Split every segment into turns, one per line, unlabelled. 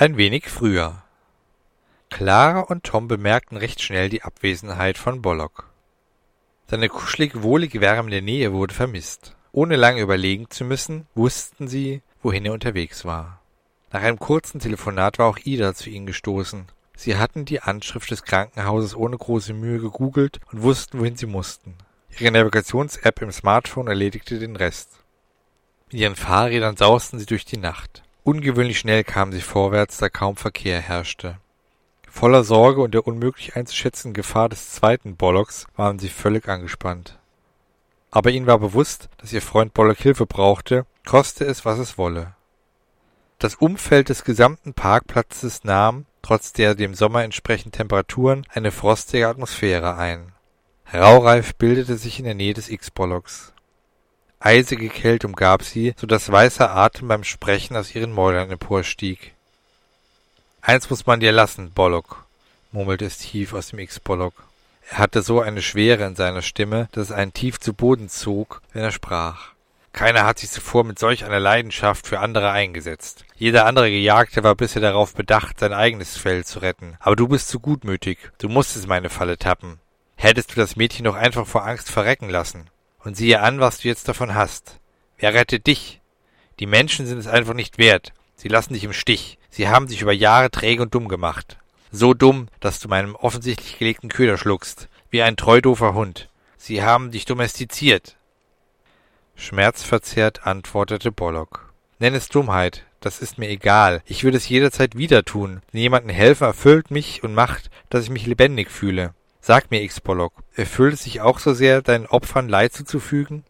Ein wenig früher. Clara und Tom bemerkten recht schnell die Abwesenheit von Bollock. Seine kuschelig, wohlig wärmende Nähe wurde vermisst. Ohne lange überlegen zu müssen, wussten sie, wohin er unterwegs war. Nach einem kurzen Telefonat war auch Ida zu ihnen gestoßen. Sie hatten die Anschrift des Krankenhauses ohne große Mühe gegoogelt und wussten, wohin sie mussten. Ihre Navigations-App im Smartphone erledigte den Rest. Mit ihren Fahrrädern sausten sie durch die Nacht. Ungewöhnlich schnell kamen sie vorwärts, da kaum Verkehr herrschte. Voller Sorge und der unmöglich einzuschätzenden Gefahr des zweiten Bollocks waren sie völlig angespannt. Aber ihnen war bewusst, dass ihr Freund Bollock Hilfe brauchte, koste es, was es wolle. Das Umfeld des gesamten Parkplatzes nahm, trotz der dem Sommer entsprechenden Temperaturen, eine frostige Atmosphäre ein. Raureif bildete sich in der Nähe des X-Bollocks. Eisige Kälte umgab sie, so dass weißer Atem beim Sprechen aus ihren Mäulern emporstieg. Eins muss man dir lassen, Bollock, murmelte es tief aus dem X-Bollock. Er hatte so eine Schwere in seiner Stimme, dass es einen tief zu Boden zog, wenn er sprach. Keiner hat sich zuvor mit solch einer Leidenschaft für andere eingesetzt. Jeder andere Gejagte war bisher darauf bedacht, sein eigenes Fell zu retten. Aber du bist zu gutmütig. Du musstest meine Falle tappen. Hättest du das Mädchen doch einfach vor Angst verrecken lassen. Und siehe an, was du jetzt davon hast. Wer rettet dich? Die Menschen sind es einfach nicht wert. Sie lassen dich im Stich. Sie haben sich über Jahre träge und dumm gemacht. So dumm, dass du meinem offensichtlich gelegten Köder schluckst, wie ein treudofer Hund. Sie haben dich domestiziert. Schmerzverzerrt antwortete Bollock. Nenn es Dummheit, das ist mir egal. Ich würde es jederzeit wieder tun, jemanden helfen erfüllt mich und macht, dass ich mich lebendig fühle. Sag mir, X-Bollock, erfüllt es sich auch so sehr, deinen Opfern Leid zuzufügen?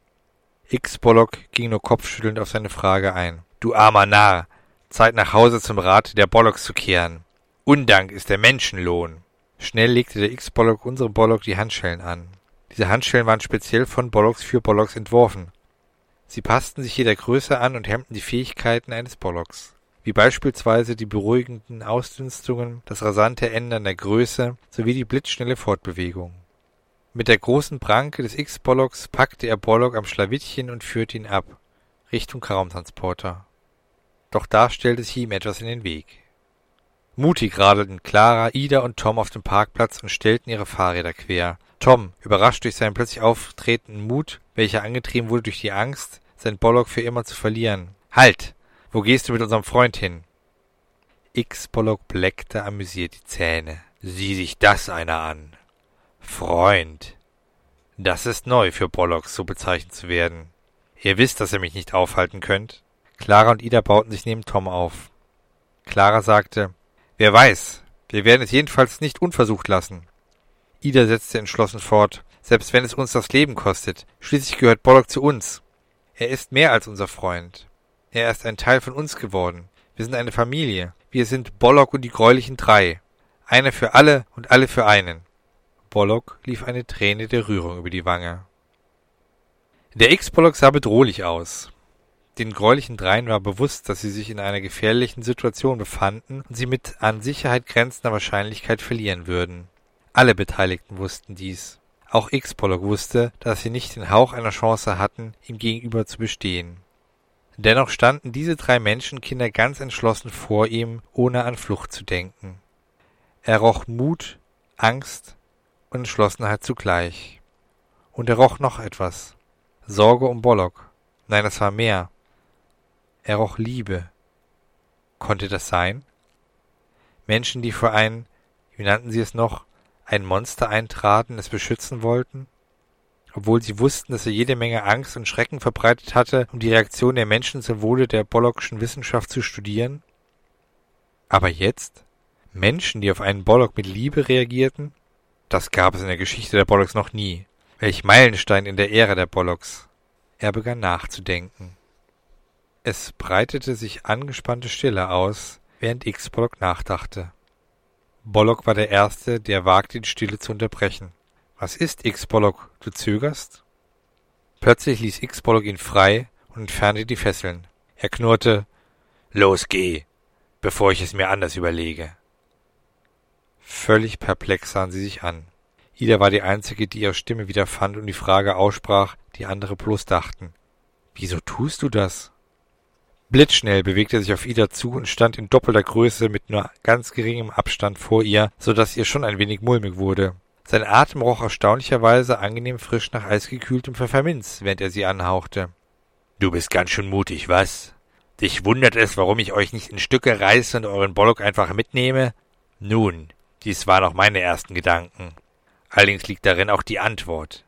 X-Bollock ging nur kopfschüttelnd auf seine Frage ein. Du armer Narr, Zeit nach Hause zum Rat der Bollocks zu kehren. Undank ist der Menschenlohn. Schnell legte der X-Bollock unserem Bollock die Handschellen an. Diese Handschellen waren speziell von Bollocks für Bollocks entworfen. Sie passten sich jeder Größe an und hemmten die Fähigkeiten eines Bollocks wie beispielsweise die beruhigenden Ausdünstungen, das rasante Ändern der Größe sowie die blitzschnelle Fortbewegung. Mit der großen Pranke des X-Bollocks packte er Bollock am Schlawittchen und führte ihn ab, Richtung Raumtransporter. Doch da stellte sich ihm etwas in den Weg. Mutig radelten Clara, Ida und Tom auf dem Parkplatz und stellten ihre Fahrräder quer. Tom, überrascht durch seinen plötzlich auftretenden Mut, welcher angetrieben wurde durch die Angst, sein Bollock für immer zu verlieren. Halt! Wo gehst du mit unserem Freund hin? X-Bollock bleckte amüsiert die Zähne. Sieh sich das einer an. Freund. Das ist neu für Bollocks, so bezeichnet zu werden. Ihr wisst, dass ihr mich nicht aufhalten könnt. Clara und Ida bauten sich neben Tom auf. Clara sagte, wer weiß, wir werden es jedenfalls nicht unversucht lassen. Ida setzte entschlossen fort, selbst wenn es uns das Leben kostet, schließlich gehört Bollock zu uns. Er ist mehr als unser Freund. Er ist ein Teil von uns geworden. Wir sind eine Familie. Wir sind Bollock und die gräulichen drei. Einer für alle und alle für einen. Bollock lief eine Träne der Rührung über die Wange. Der X-Bollock sah bedrohlich aus. Den gräulichen Dreien war bewusst, dass sie sich in einer gefährlichen Situation befanden und sie mit an Sicherheit grenzender Wahrscheinlichkeit verlieren würden. Alle Beteiligten wussten dies. Auch X-Bollock wusste, dass sie nicht den Hauch einer Chance hatten, ihm gegenüber zu bestehen. Dennoch standen diese drei Menschenkinder ganz entschlossen vor ihm, ohne an Flucht zu denken. Er roch Mut, Angst und Entschlossenheit zugleich. Und er roch noch etwas. Sorge um Bollock. Nein, es war mehr. Er roch Liebe. Konnte das sein? Menschen, die vor ein, wie nannten sie es noch, ein Monster eintraten, es beschützen wollten? Obwohl sie wussten, dass er jede Menge Angst und Schrecken verbreitet hatte, um die Reaktion der Menschen zum Wohle der Bollockschen Wissenschaft zu studieren? Aber jetzt? Menschen, die auf einen Bollock mit Liebe reagierten? Das gab es in der Geschichte der Bollocks noch nie. Welch Meilenstein in der Ära der Bollocks. Er begann nachzudenken. Es breitete sich angespannte Stille aus, während X-Bollock nachdachte. Bollock war der Erste, der wagte, die Stille zu unterbrechen. Was ist, X-Bollock, du zögerst? Plötzlich ließ X-Bollock ihn frei und entfernte die Fesseln. Er knurrte, Los, geh, bevor ich es mir anders überlege. Völlig perplex sahen sie sich an. Ida war die Einzige, die ihre Stimme wieder fand und die Frage aussprach, die andere bloß dachten. Wieso tust du das? Blitzschnell bewegte er sich auf Ida zu und stand in doppelter Größe mit nur ganz geringem Abstand vor ihr, so dass ihr schon ein wenig mulmig wurde. Sein Atem roch erstaunlicherweise angenehm frisch nach eisgekühltem Pfefferminz, während er sie anhauchte. Du bist ganz schön mutig, was? Dich wundert es, warum ich euch nicht in Stücke reiße und euren Bollock einfach mitnehme? Nun, dies waren auch meine ersten Gedanken. Allerdings liegt darin auch die Antwort.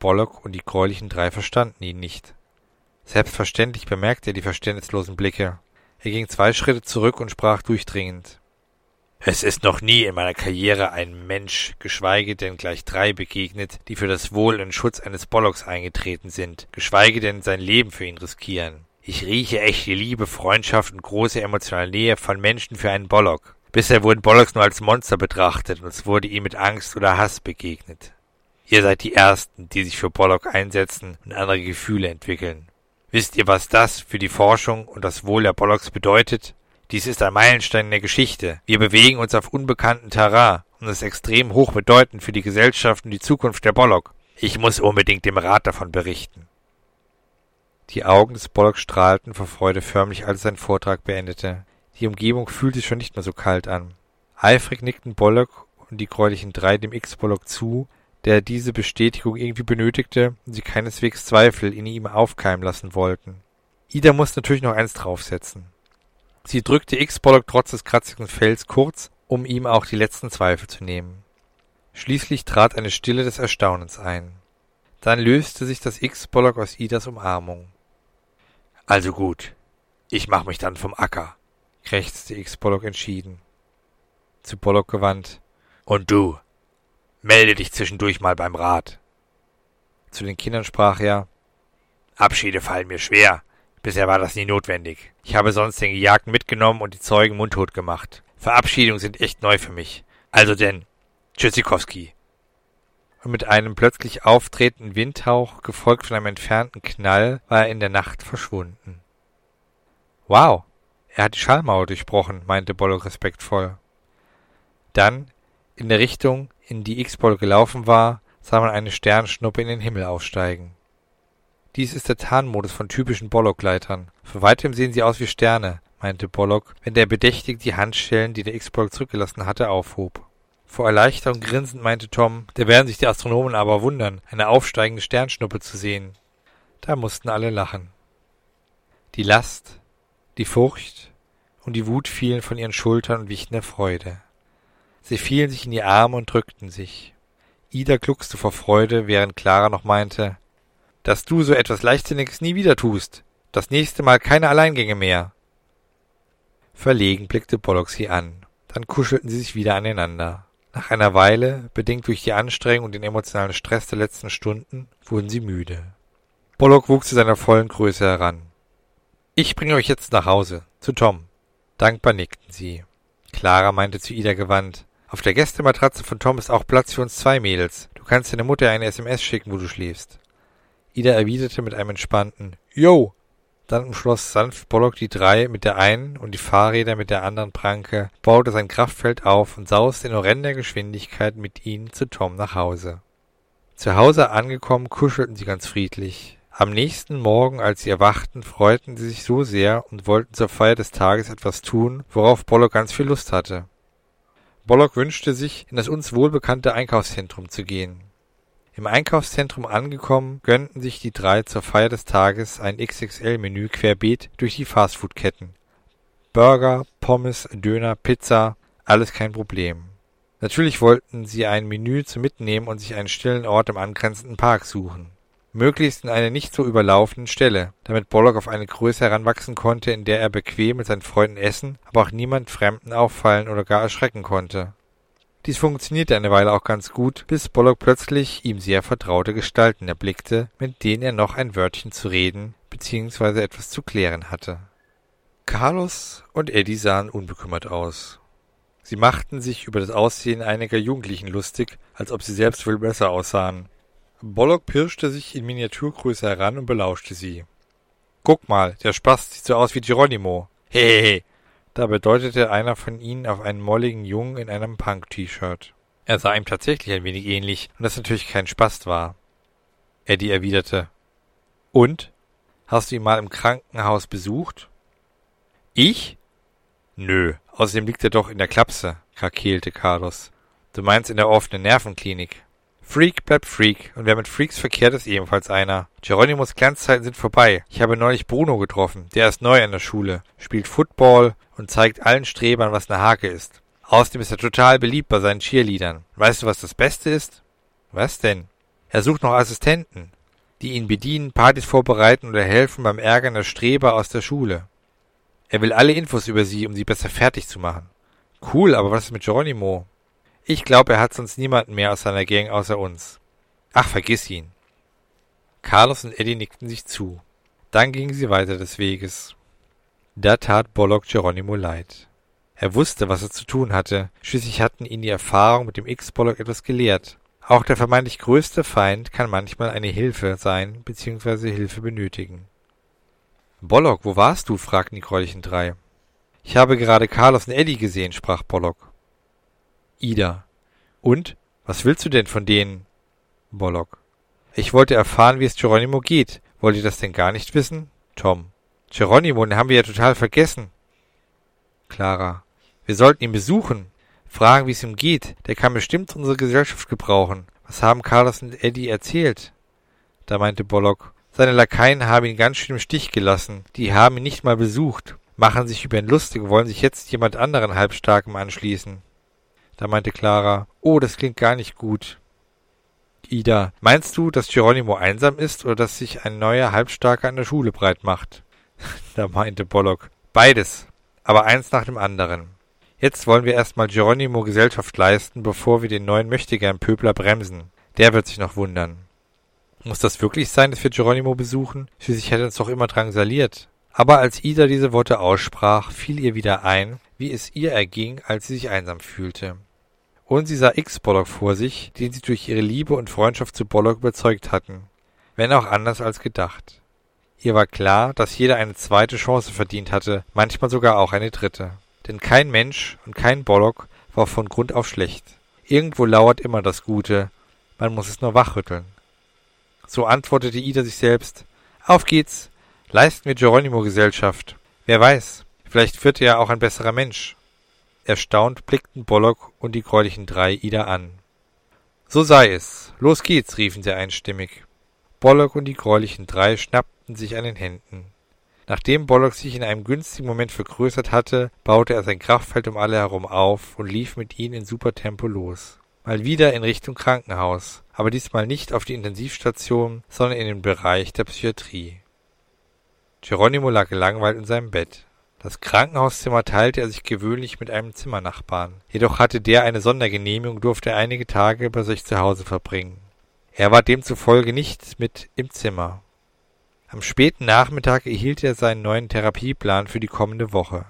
Bollock und die gräulichen drei verstanden ihn nicht. Selbstverständlich bemerkte er die verständnislosen Blicke. Er ging zwei Schritte zurück und sprach durchdringend. Es ist noch nie in meiner Karriere ein Mensch, geschweige denn gleich drei begegnet, die für das Wohl und Schutz eines Bollocks eingetreten sind, geschweige denn sein Leben für ihn riskieren. Ich rieche echte Liebe, Freundschaft und große emotionale Nähe von Menschen für einen Bollock. Bisher wurden Bollocks nur als Monster betrachtet und es wurde ihm mit Angst oder Hass begegnet. Ihr seid die Ersten, die sich für Bollock einsetzen und andere Gefühle entwickeln. Wisst ihr, was das für die Forschung und das Wohl der Bollocks bedeutet? Dies ist ein Meilenstein in der Geschichte. Wir bewegen uns auf unbekannten Terrain und es ist extrem hochbedeutend für die Gesellschaft und die Zukunft der Bollock. Ich muss unbedingt dem Rat davon berichten. Die Augen des Bollock strahlten vor Freude förmlich, als er seinen Vortrag beendete. Die Umgebung fühlte sich schon nicht mehr so kalt an. Eifrig nickten Bollock und die gräulichen drei dem X-Bollock zu, der diese Bestätigung irgendwie benötigte und sie keineswegs Zweifel in ihm aufkeimen lassen wollten. Ida musste natürlich noch eins draufsetzen. Sie drückte X-Bollock trotz des kratzigen Fells kurz, um ihm auch die letzten Zweifel zu nehmen. Schließlich trat eine Stille des Erstaunens ein. Dann löste sich das X-Bollock aus Idas Umarmung. Also gut, ich mach mich dann vom Acker, krächzte X-Bollock entschieden. Zu Bollock gewandt. Und du, Melde dich zwischendurch mal beim Rat. Zu den Kindern sprach er Abschiede fallen mir schwer. Bisher war das nie notwendig. Ich habe sonst den Gejagten mitgenommen und die Zeugen mundtot gemacht. Verabschiedungen sind echt neu für mich. Also denn, Tschüssikowski. Und mit einem plötzlich auftretenden Windhauch, gefolgt von einem entfernten Knall, war er in der Nacht verschwunden. Wow, er hat die Schallmauer durchbrochen, meinte Bollo respektvoll. Dann, in der Richtung, in die X-Ball gelaufen war, sah man eine Sternschnuppe in den Himmel aufsteigen. Dies ist der Tarnmodus von typischen Bollock-Gleitern. Von weitem sehen sie aus wie Sterne, meinte Bollock, wenn der Bedächtig die Handschellen, die der X-Bollock zurückgelassen hatte, aufhob. Vor Erleichterung grinsend meinte Tom, da werden sich die Astronomen aber wundern, eine aufsteigende Sternschnuppe zu sehen. Da mussten alle lachen. Die Last, die Furcht und die Wut fielen von ihren Schultern und wichen der Freude. Sie fielen sich in die Arme und drückten sich. Ida gluckste vor Freude, während Clara noch meinte, dass du so etwas Leichtsinniges nie wieder tust. Das nächste Mal keine Alleingänge mehr. Verlegen blickte Bollock sie an. Dann kuschelten sie sich wieder aneinander. Nach einer Weile, bedingt durch die Anstrengung und den emotionalen Stress der letzten Stunden, wurden sie müde. Bollock wuchs zu seiner vollen Größe heran. Ich bringe euch jetzt nach Hause, zu Tom. Dankbar nickten sie. Clara meinte zu Ida gewandt, auf der Gästematratze von Tom ist auch Platz für uns zwei Mädels. Du kannst deiner Mutter eine SMS schicken, wo du schläfst. Ida erwiderte mit einem entspannten Yo. Dann umschloss sanft Bollock die drei mit der einen und die Fahrräder mit der anderen Pranke, baute sein Kraftfeld auf und sauste in horrender Geschwindigkeit mit ihnen zu Tom nach Hause. Zu Hause angekommen, kuschelten sie ganz friedlich. Am nächsten Morgen, als sie erwachten, freuten sie sich so sehr und wollten zur Feier des Tages etwas tun, worauf Bollock ganz viel Lust hatte. Bollock wünschte sich, in das uns wohlbekannte Einkaufszentrum zu gehen. Im Einkaufszentrum angekommen, gönnten sich die drei zur Feier des Tages ein XXL-Menü querbeet durch die Fastfood-Ketten. Burger, Pommes, Döner, Pizza, alles kein Problem. Natürlich wollten sie ein Menü zum Mitnehmen und sich einen stillen Ort im angrenzenden Park suchen möglichst in einer nicht so überlaufenden Stelle, damit Bollock auf eine Größe heranwachsen konnte, in der er bequem mit seinen Freunden essen, aber auch niemand Fremden auffallen oder gar erschrecken konnte. Dies funktionierte eine Weile auch ganz gut, bis Bollock plötzlich ihm sehr vertraute Gestalten erblickte, mit denen er noch ein Wörtchen zu reden bzw. etwas zu klären hatte. Carlos und Eddie sahen unbekümmert aus. Sie machten sich über das Aussehen einiger Jugendlichen lustig, als ob sie selbst wohl besser aussahen. Bollock pirschte sich in Miniaturgröße heran und belauschte sie. Guck mal, der Spast sieht so aus wie Geronimo. Hehehe. Dabei deutete einer von ihnen auf einen molligen Jungen in einem Punk-T-Shirt. Er sah ihm tatsächlich ein wenig ähnlich, und das natürlich kein Spast war. Eddie erwiderte. Und? Hast du ihn mal im Krankenhaus besucht? Ich? Nö, außerdem liegt er doch in der Klapse, krakeelte Carlos. Du meinst in der offenen Nervenklinik. Freak bleibt Freak, und wer mit Freaks verkehrt, ist ebenfalls einer. Geronimos Glanzzeiten sind vorbei. Ich habe neulich Bruno getroffen, der ist neu an der Schule, spielt Football und zeigt allen Strebern, was eine Hake ist. Außerdem ist er total beliebt bei seinen Cheerleadern. Weißt du, was das Beste ist? Was denn? Er sucht noch Assistenten, die ihn bedienen, Partys vorbereiten oder helfen beim Ärgern der Streber aus der Schule. Er will alle Infos über sie, um sie besser fertig zu machen. Cool, aber was ist mit Geronimo? Ich glaube, er hat sonst niemanden mehr aus seiner Gang außer uns. Ach, vergiss ihn. Carlos und Eddie nickten sich zu. Dann gingen sie weiter des Weges. Da tat Bollock Geronimo leid. Er wusste, was er zu tun hatte. Schließlich hatten ihn die Erfahrung mit dem X-Bollock etwas gelehrt. Auch der vermeintlich größte Feind kann manchmal eine Hilfe sein bzw. Hilfe benötigen. Bollock, wo warst du? fragten die gräulichen drei. Ich habe gerade Carlos und Eddie gesehen, sprach Bollock. Ida. Und? Was willst du denn von denen? Bollock. Ich wollte erfahren, wie es Geronimo geht. Wollt ihr das denn gar nicht wissen? Tom. Geronimo, den haben wir ja total vergessen. Clara. Wir sollten ihn besuchen. Fragen, wie es ihm geht. Der kann bestimmt unsere Gesellschaft gebrauchen. Was haben Carlos und Eddie erzählt? Da meinte Bollock. Seine Lakaien haben ihn ganz schön im Stich gelassen. Die haben ihn nicht mal besucht, machen sich über ihn lustig, wollen sich jetzt jemand anderen Halbstarkem anschließen. Da meinte Clara, oh, das klingt gar nicht gut. Ida, meinst du, dass Geronimo einsam ist oder dass sich ein neuer Halbstarker an der Schule breit macht? da meinte Bollock, beides, aber eins nach dem anderen. Jetzt wollen wir erstmal Geronimo Gesellschaft leisten, bevor wir den neuen Möchtegern-Pöbler bremsen. Der wird sich noch wundern. Muss das wirklich sein, dass wir Geronimo besuchen? Schließlich hätte uns doch immer drangsaliert. Aber als Ida diese Worte aussprach, fiel ihr wieder ein, wie es ihr erging, als sie sich einsam fühlte. Und sie sah X-Bollock vor sich, den sie durch ihre Liebe und Freundschaft zu Bollock überzeugt hatten, wenn auch anders als gedacht. Ihr war klar, dass jeder eine zweite Chance verdient hatte, manchmal sogar auch eine dritte. Denn kein Mensch und kein Bollock war von Grund auf schlecht. Irgendwo lauert immer das Gute, man muss es nur wachrütteln. So antwortete Ida sich selbst. Auf geht's. Leisten wir Geronimo Gesellschaft. Wer weiß, vielleicht wird er auch ein besserer Mensch. Erstaunt blickten Bollock und die gräulichen drei Ida an. So sei es. Los geht's, riefen sie einstimmig. Bollock und die gräulichen drei schnappten sich an den Händen. Nachdem Bollock sich in einem günstigen Moment vergrößert hatte, baute er sein Kraftfeld um alle herum auf und lief mit ihnen in Supertempo los. Mal wieder in Richtung Krankenhaus, aber diesmal nicht auf die Intensivstation, sondern in den Bereich der Psychiatrie. Geronimo lag gelangweilt in seinem Bett. Das Krankenhauszimmer teilte er sich gewöhnlich mit einem Zimmernachbarn. Jedoch hatte der eine Sondergenehmigung, durfte er einige Tage bei sich zu Hause verbringen. Er war demzufolge nicht mit im Zimmer. Am späten Nachmittag erhielt er seinen neuen Therapieplan für die kommende Woche.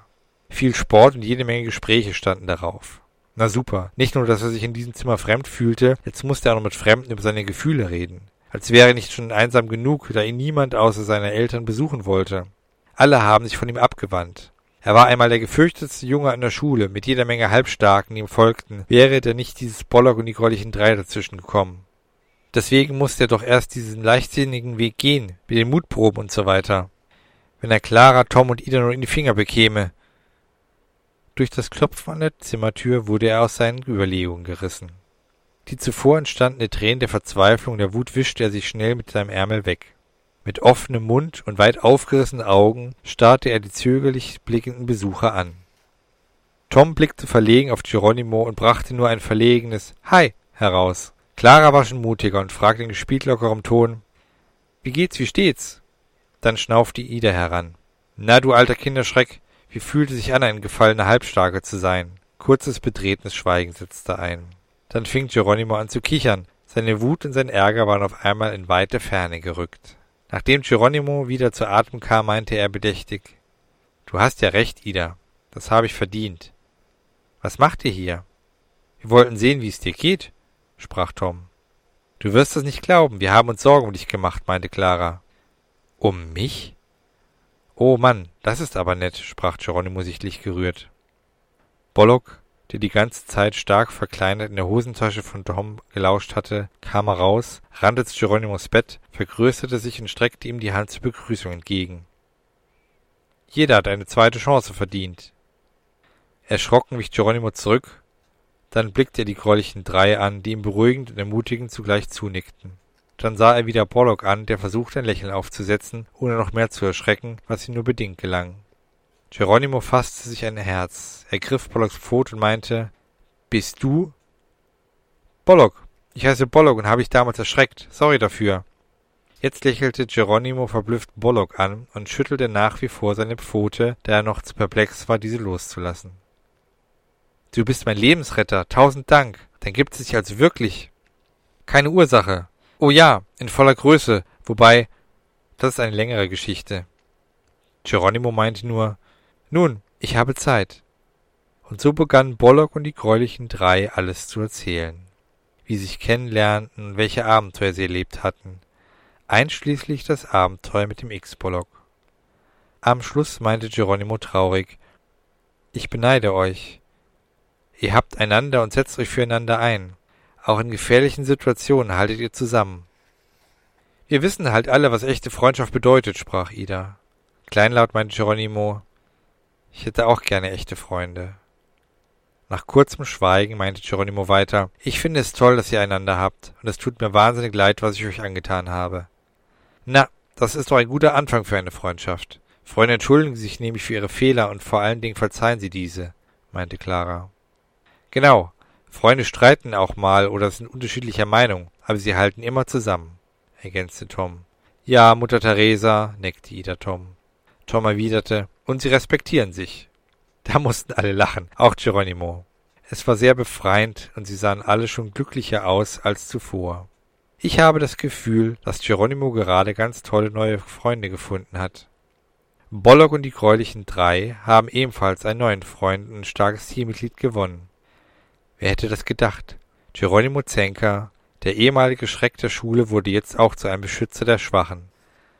Viel Sport und jede Menge Gespräche standen darauf. Na super. Nicht nur, dass er sich in diesem Zimmer fremd fühlte, jetzt musste er auch noch mit Fremden über seine Gefühle reden. Als wäre er nicht schon einsam genug, da ihn niemand außer seiner Eltern besuchen wollte. Alle haben sich von ihm abgewandt. Er war einmal der gefürchtetste Junge an der Schule, mit jeder Menge Halbstarken, die ihm folgten, wäre da nicht dieses Bollock und die gräulichen Drei dazwischen gekommen. Deswegen musste er doch erst diesen leichtsinnigen Weg gehen, mit den Mutproben und so weiter. Wenn er Clara, Tom und Ida nur in die Finger bekäme, durch das Klopfen an der Zimmertür wurde er aus seinen Überlegungen gerissen. Die zuvor entstandene Tränen der Verzweiflung und der Wut wischte er sich schnell mit seinem Ärmel weg. Mit offenem Mund und weit aufgerissenen Augen starrte er die zögerlich blickenden Besucher an. Tom blickte verlegen auf Geronimo und brachte nur ein verlegenes Hi heraus. Clara war schon mutiger und fragte in gespielt lockerem Ton Wie geht's, wie steht's? Dann schnaufte Ida heran. Na, du alter Kinderschreck, wie fühlte sich an, ein gefallener Halbstarke zu sein? Kurzes, betretenes Schweigen setzte ein. Dann fing Geronimo an zu kichern. Seine Wut und sein Ärger waren auf einmal in weite Ferne gerückt. Nachdem Geronimo wieder zu Atem kam, meinte er bedächtig. Du hast ja recht, Ida. Das habe ich verdient. Was macht ihr hier? Wir wollten sehen, wie es dir geht, sprach Tom. Du wirst es nicht glauben, wir haben uns Sorgen um dich gemacht, meinte Clara. Um mich? Oh Mann, das ist aber nett, sprach Geronimo sichtlich gerührt. Bollock, der die ganze Zeit stark verkleinert in der Hosentasche von Tom gelauscht hatte, kam heraus, rannte zu Geronimos Bett, vergrößerte sich und streckte ihm die Hand zur Begrüßung entgegen. Jeder hat eine zweite Chance verdient. Erschrocken wich Geronimo zurück, dann blickte er die gräulichen drei an, die ihm beruhigend und ermutigend zugleich zunickten. Dann sah er wieder Pollock an, der versuchte ein Lächeln aufzusetzen, ohne noch mehr zu erschrecken, was ihm nur bedingt gelang. Geronimo fasste sich ein Herz, ergriff Pollocks Pfot und meinte, Bist du? Pollock, ich heiße Pollock und habe dich damals erschreckt. Sorry dafür. Jetzt lächelte Geronimo verblüfft Pollock an und schüttelte nach wie vor seine Pfote, da er noch zu perplex war, diese loszulassen. Du bist mein Lebensretter, tausend Dank. Dann gibt es dich also wirklich. Keine Ursache. Oh ja, in voller Größe, wobei, das ist eine längere Geschichte. Geronimo meinte nur, nun, ich habe Zeit. Und so begannen Bollock und die gräulichen drei alles zu erzählen, wie sie sich kennenlernten und welche Abenteuer sie erlebt hatten, einschließlich das Abenteuer mit dem X-Bollock. Am Schluss meinte Geronimo traurig, ich beneide euch. Ihr habt einander und setzt euch füreinander ein. Auch in gefährlichen Situationen haltet ihr zusammen. Wir wissen halt alle, was echte Freundschaft bedeutet, sprach Ida. Kleinlaut meinte Geronimo, ich hätte auch gerne echte Freunde. Nach kurzem Schweigen meinte Geronimo weiter, ich finde es toll, dass ihr einander habt, und es tut mir wahnsinnig leid, was ich euch angetan habe. Na, das ist doch ein guter Anfang für eine Freundschaft. Freunde entschuldigen sich nämlich für ihre Fehler und vor allen Dingen verzeihen sie diese, meinte Clara. Genau, Freunde streiten auch mal oder sind unterschiedlicher Meinung, aber sie halten immer zusammen, ergänzte Tom. Ja, Mutter Teresa, neckte Ida Tom. Tom erwiderte, und sie respektieren sich. Da mussten alle lachen, auch Geronimo. Es war sehr befreiend und sie sahen alle schon glücklicher aus als zuvor. Ich habe das Gefühl, dass Geronimo gerade ganz tolle neue Freunde gefunden hat. Bollock und die gräulichen drei haben ebenfalls einen neuen Freund und ein starkes Teammitglied gewonnen. Wer hätte das gedacht? Geronimo Zenker, der ehemalige Schreck der Schule, wurde jetzt auch zu einem Beschützer der Schwachen.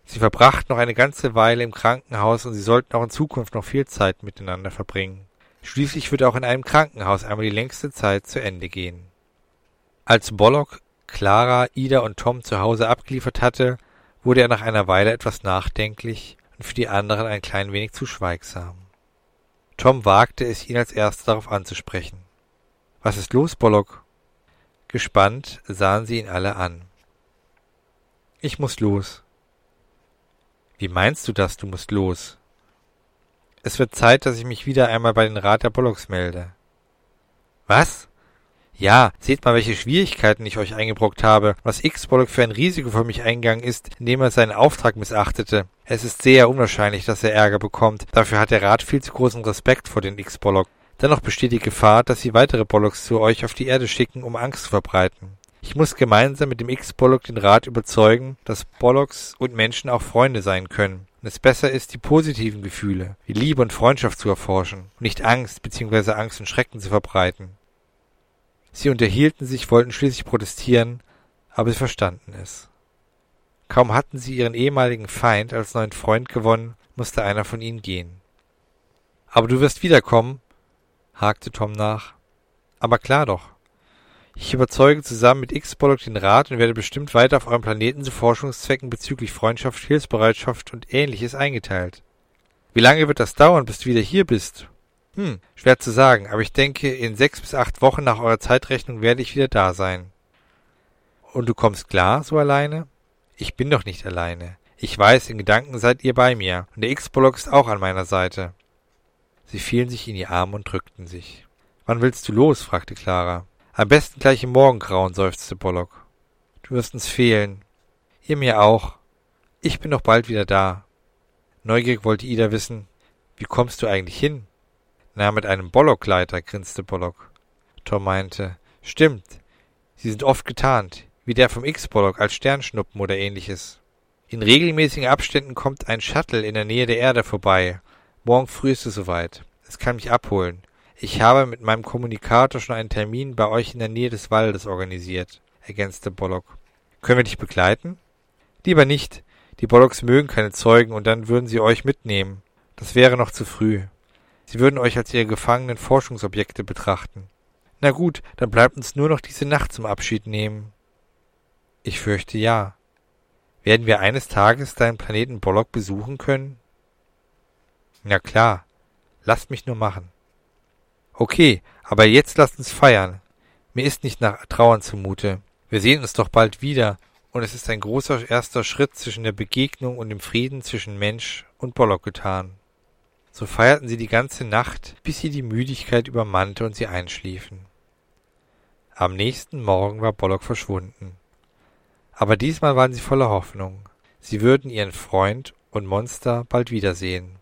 Sie verbrachten noch eine ganze Weile im Krankenhaus und sie sollten auch in Zukunft noch viel Zeit miteinander verbringen. Schließlich wird auch in einem Krankenhaus einmal die längste Zeit zu Ende gehen. Als Bollock Clara, Ida und Tom zu Hause abgeliefert hatte, wurde er nach einer Weile etwas nachdenklich und für die anderen ein klein wenig zu schweigsam. Tom wagte es, ihn als erster darauf anzusprechen. Was ist los, Bollock? Gespannt sahen sie ihn alle an. Ich muss los. Wie meinst du das, du musst los? Es wird Zeit, dass ich mich wieder einmal bei den Rat der Bollocks melde. Was? Ja, seht mal, welche Schwierigkeiten ich euch eingebrockt habe, was X-Bollock für ein Risiko für mich eingegangen ist, indem er seinen Auftrag missachtete. Es ist sehr unwahrscheinlich, dass er Ärger bekommt. Dafür hat der Rat viel zu großen Respekt vor den X-Bollock. Dennoch besteht die Gefahr, dass sie weitere Bollocks zu euch auf die Erde schicken, um Angst zu verbreiten. Ich muss gemeinsam mit dem X-Bollock den Rat überzeugen, dass Bollocks und Menschen auch Freunde sein können und es besser ist, die positiven Gefühle wie Liebe und Freundschaft zu erforschen und nicht Angst bzw. Angst und Schrecken zu verbreiten. Sie unterhielten sich, wollten schließlich protestieren, aber sie verstanden es. Kaum hatten sie ihren ehemaligen Feind als neuen Freund gewonnen, musste einer von ihnen gehen. Aber du wirst wiederkommen, hakte Tom nach. Aber klar doch. Ich überzeuge zusammen mit X-Bollock den Rat und werde bestimmt weiter auf eurem Planeten zu Forschungszwecken bezüglich Freundschaft, Hilfsbereitschaft und ähnliches eingeteilt. Wie lange wird das dauern, bis du wieder hier bist? Hm, schwer zu sagen, aber ich denke, in sechs bis acht Wochen nach eurer Zeitrechnung werde ich wieder da sein. Und du kommst klar, so alleine? Ich bin doch nicht alleine. Ich weiß, in Gedanken seid ihr bei mir, und der X-Bollock ist auch an meiner Seite. Sie fielen sich in die Arme und drückten sich. Wann willst du los? fragte Clara. Am besten gleich im Morgengrauen, seufzte Pollock. Du wirst uns fehlen. Ihr mir auch. Ich bin doch bald wieder da. Neugierig wollte Ida wissen, wie kommst du eigentlich hin? Na, mit einem Bollockleiter, grinste Bollock. Tom meinte, stimmt. Sie sind oft getarnt, wie der vom X-Bollock als Sternschnuppen oder ähnliches. In regelmäßigen Abständen kommt ein Shuttle in der Nähe der Erde vorbei. Morgen früh ist es soweit. Es kann mich abholen. Ich habe mit meinem Kommunikator schon einen Termin bei euch in der Nähe des Waldes organisiert, ergänzte Bollock. Können wir dich begleiten? Lieber nicht. Die Bollocks mögen keine Zeugen und dann würden sie euch mitnehmen. Das wäre noch zu früh. Sie würden euch als ihre gefangenen Forschungsobjekte betrachten. Na gut, dann bleibt uns nur noch diese Nacht zum Abschied nehmen. Ich fürchte ja. Werden wir eines Tages deinen Planeten Bollock besuchen können? Na klar. Lasst mich nur machen. Okay, aber jetzt lasst uns feiern. Mir ist nicht nach Trauern zumute. Wir sehen uns doch bald wieder, und es ist ein großer erster Schritt zwischen der Begegnung und dem Frieden zwischen Mensch und Bollock getan. So feierten sie die ganze Nacht, bis sie die Müdigkeit übermannte und sie einschliefen. Am nächsten Morgen war Bollock verschwunden. Aber diesmal waren sie voller Hoffnung. Sie würden ihren Freund und Monster bald wiedersehen.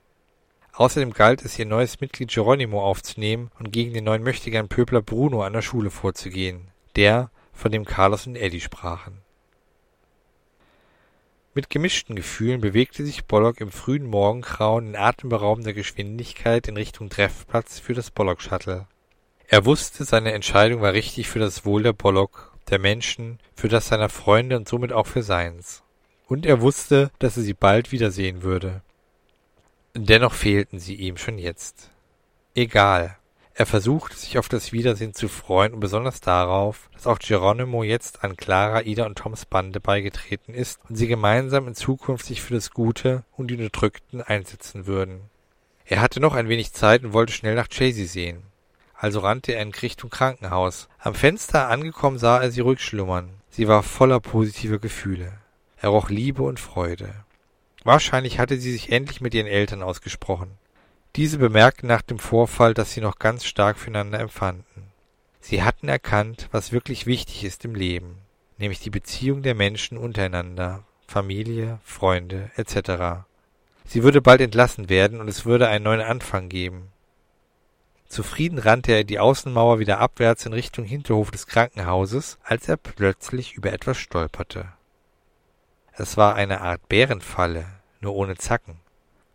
Außerdem galt es, ihr neues Mitglied Geronimo aufzunehmen und gegen den neuen Möchtegern-Pöbler Bruno an der Schule vorzugehen, der, von dem Carlos und Eddie sprachen. Mit gemischten Gefühlen bewegte sich Bollock im frühen Morgengrauen in atemberaubender Geschwindigkeit in Richtung Treffplatz für das Bollock-Shuttle. Er wusste, seine Entscheidung war richtig für das Wohl der Bollock, der Menschen, für das seiner Freunde und somit auch für seins. Und er wusste, dass er sie bald wiedersehen würde. Dennoch fehlten sie ihm schon jetzt. Egal. Er versuchte, sich auf das Wiedersehen zu freuen und besonders darauf, dass auch Geronimo jetzt an Clara, Ida und Toms Bande beigetreten ist und sie gemeinsam in Zukunft sich für das Gute und die Unterdrückten einsetzen würden. Er hatte noch ein wenig Zeit und wollte schnell nach Chasey sehen. Also rannte er in Richtung Krankenhaus. Am Fenster angekommen sah er sie ruhig schlummern. Sie war voller positiver Gefühle. Er roch Liebe und Freude. Wahrscheinlich hatte sie sich endlich mit ihren Eltern ausgesprochen. Diese bemerkten nach dem Vorfall, dass sie noch ganz stark füreinander empfanden. Sie hatten erkannt, was wirklich wichtig ist im Leben, nämlich die Beziehung der Menschen untereinander, Familie, Freunde etc. Sie würde bald entlassen werden und es würde einen neuen Anfang geben. Zufrieden rannte er die Außenmauer wieder abwärts in Richtung Hinterhof des Krankenhauses, als er plötzlich über etwas stolperte. Es war eine Art Bärenfalle, nur ohne Zacken.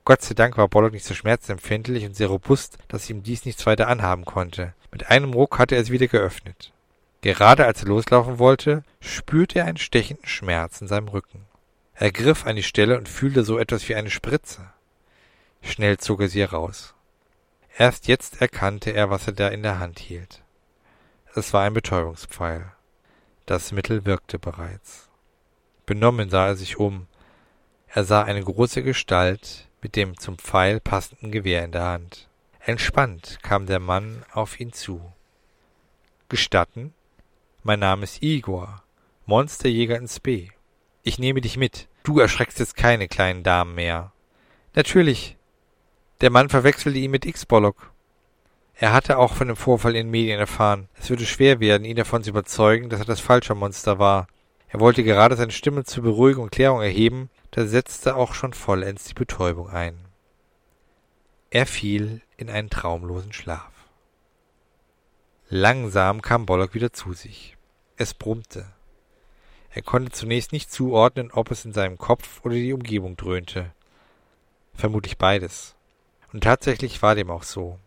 Gott sei Dank war Bollock nicht so schmerzempfindlich und sehr robust, dass ihm dies nichts weiter anhaben konnte. Mit einem Ruck hatte er es wieder geöffnet. Gerade als er loslaufen wollte, spürte er einen stechenden Schmerz in seinem Rücken. Er griff an die Stelle und fühlte so etwas wie eine Spritze. Schnell zog er sie heraus. Erst jetzt erkannte er, was er da in der Hand hielt. Es war ein Betäubungspfeil. Das Mittel wirkte bereits. Benommen sah er sich um. Er sah eine große Gestalt mit dem zum Pfeil passenden Gewehr in der Hand. Entspannt kam der Mann auf ihn zu. Gestatten? Mein Name ist Igor, Monsterjäger ins B. Ich nehme dich mit. Du erschreckst jetzt keine kleinen Damen mehr. Natürlich. Der Mann verwechselte ihn mit X-Bollock. Er hatte auch von dem Vorfall in den Medien erfahren. Es würde schwer werden, ihn davon zu überzeugen, dass er das falsche Monster war. Er wollte gerade seine Stimme zur Beruhigung und Klärung erheben, da setzte auch schon vollends die Betäubung ein. Er fiel in einen traumlosen Schlaf. Langsam kam Bollock wieder zu sich. Es brummte. Er konnte zunächst nicht zuordnen, ob es in seinem Kopf oder die Umgebung dröhnte. Vermutlich beides. Und tatsächlich war dem auch so.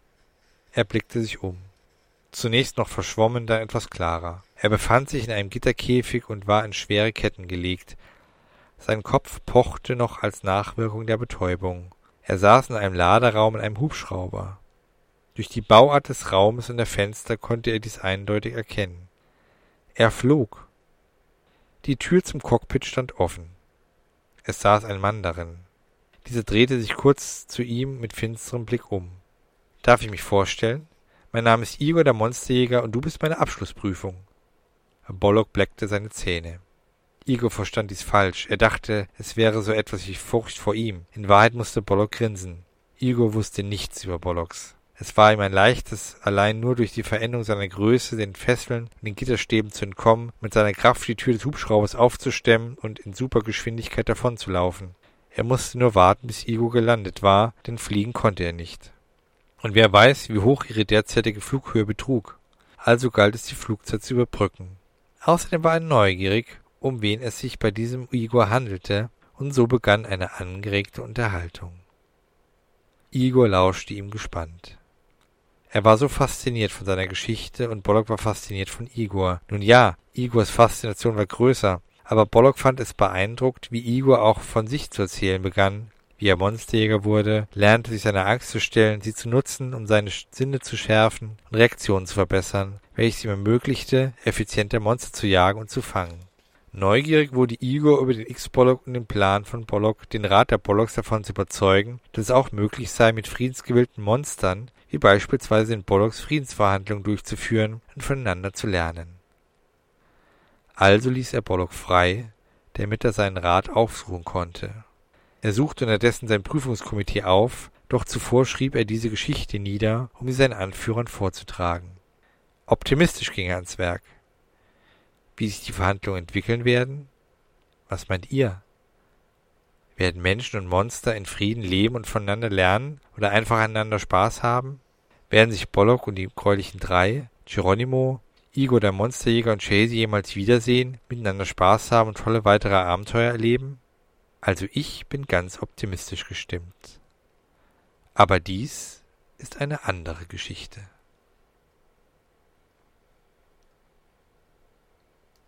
Er blickte sich um. Zunächst noch verschwommen, dann etwas klarer. Er befand sich in einem Gitterkäfig und war in schwere Ketten gelegt. Sein Kopf pochte noch als Nachwirkung der Betäubung. Er saß in einem Laderaum in einem Hubschrauber. Durch die Bauart des Raumes und der Fenster konnte er dies eindeutig erkennen. Er flog. Die Tür zum Cockpit stand offen. Es saß ein Mann darin. Dieser drehte sich kurz zu ihm mit finsterem Blick um. Darf ich mich vorstellen? Mein Name ist Igor der Monsterjäger und du bist meine Abschlussprüfung. Bollock bleckte seine Zähne. Igor verstand dies falsch. Er dachte, es wäre so etwas wie Furcht vor ihm. In Wahrheit musste Bollock grinsen. Igor wusste nichts über Bollocks. Es war ihm ein leichtes, allein nur durch die Veränderung seiner Größe, den Fesseln und den Gitterstäben zu entkommen, mit seiner Kraft die Tür des Hubschraubers aufzustemmen und in Supergeschwindigkeit davonzulaufen. Er musste nur warten, bis Igor gelandet war, denn fliegen konnte er nicht. Und wer weiß, wie hoch ihre derzeitige Flughöhe betrug. Also galt es, die Flugzeit zu überbrücken. Außerdem war er neugierig, um wen es sich bei diesem Igor handelte, und so begann eine angeregte Unterhaltung. Igor lauschte ihm gespannt. Er war so fasziniert von seiner Geschichte und Bollock war fasziniert von Igor. Nun ja, Igors Faszination war größer, aber Bollock fand es beeindruckt, wie Igor auch von sich zu erzählen begann, wie er Monsterjäger wurde, lernte sich seiner Angst zu stellen, sie zu nutzen, um seine Sinne zu schärfen und Reaktionen zu verbessern, welches ihm ermöglichte, effizienter Monster zu jagen und zu fangen. Neugierig wurde Igor über den X-Bollock und den Plan von Bollock, den Rat der Bollocks davon zu überzeugen, dass es auch möglich sei, mit friedensgewillten Monstern, wie beispielsweise in Bollocks Friedensverhandlungen durchzuführen und voneinander zu lernen. Also ließ er Bollock frei, damit er seinen Rat aufsuchen konnte. Er suchte unterdessen sein Prüfungskomitee auf, doch zuvor schrieb er diese Geschichte nieder, um sie seinen Anführern vorzutragen. Optimistisch ging er ans Werk. Wie sich die Verhandlungen entwickeln werden? Was meint ihr? Werden Menschen und Monster in Frieden leben und voneinander lernen oder einfach aneinander Spaß haben? Werden sich Bollock und die gräulichen Drei, Geronimo, Igor der Monsterjäger und Chasey jemals wiedersehen, miteinander Spaß haben und tolle weitere Abenteuer erleben? Also ich bin ganz optimistisch gestimmt. Aber dies ist eine andere Geschichte.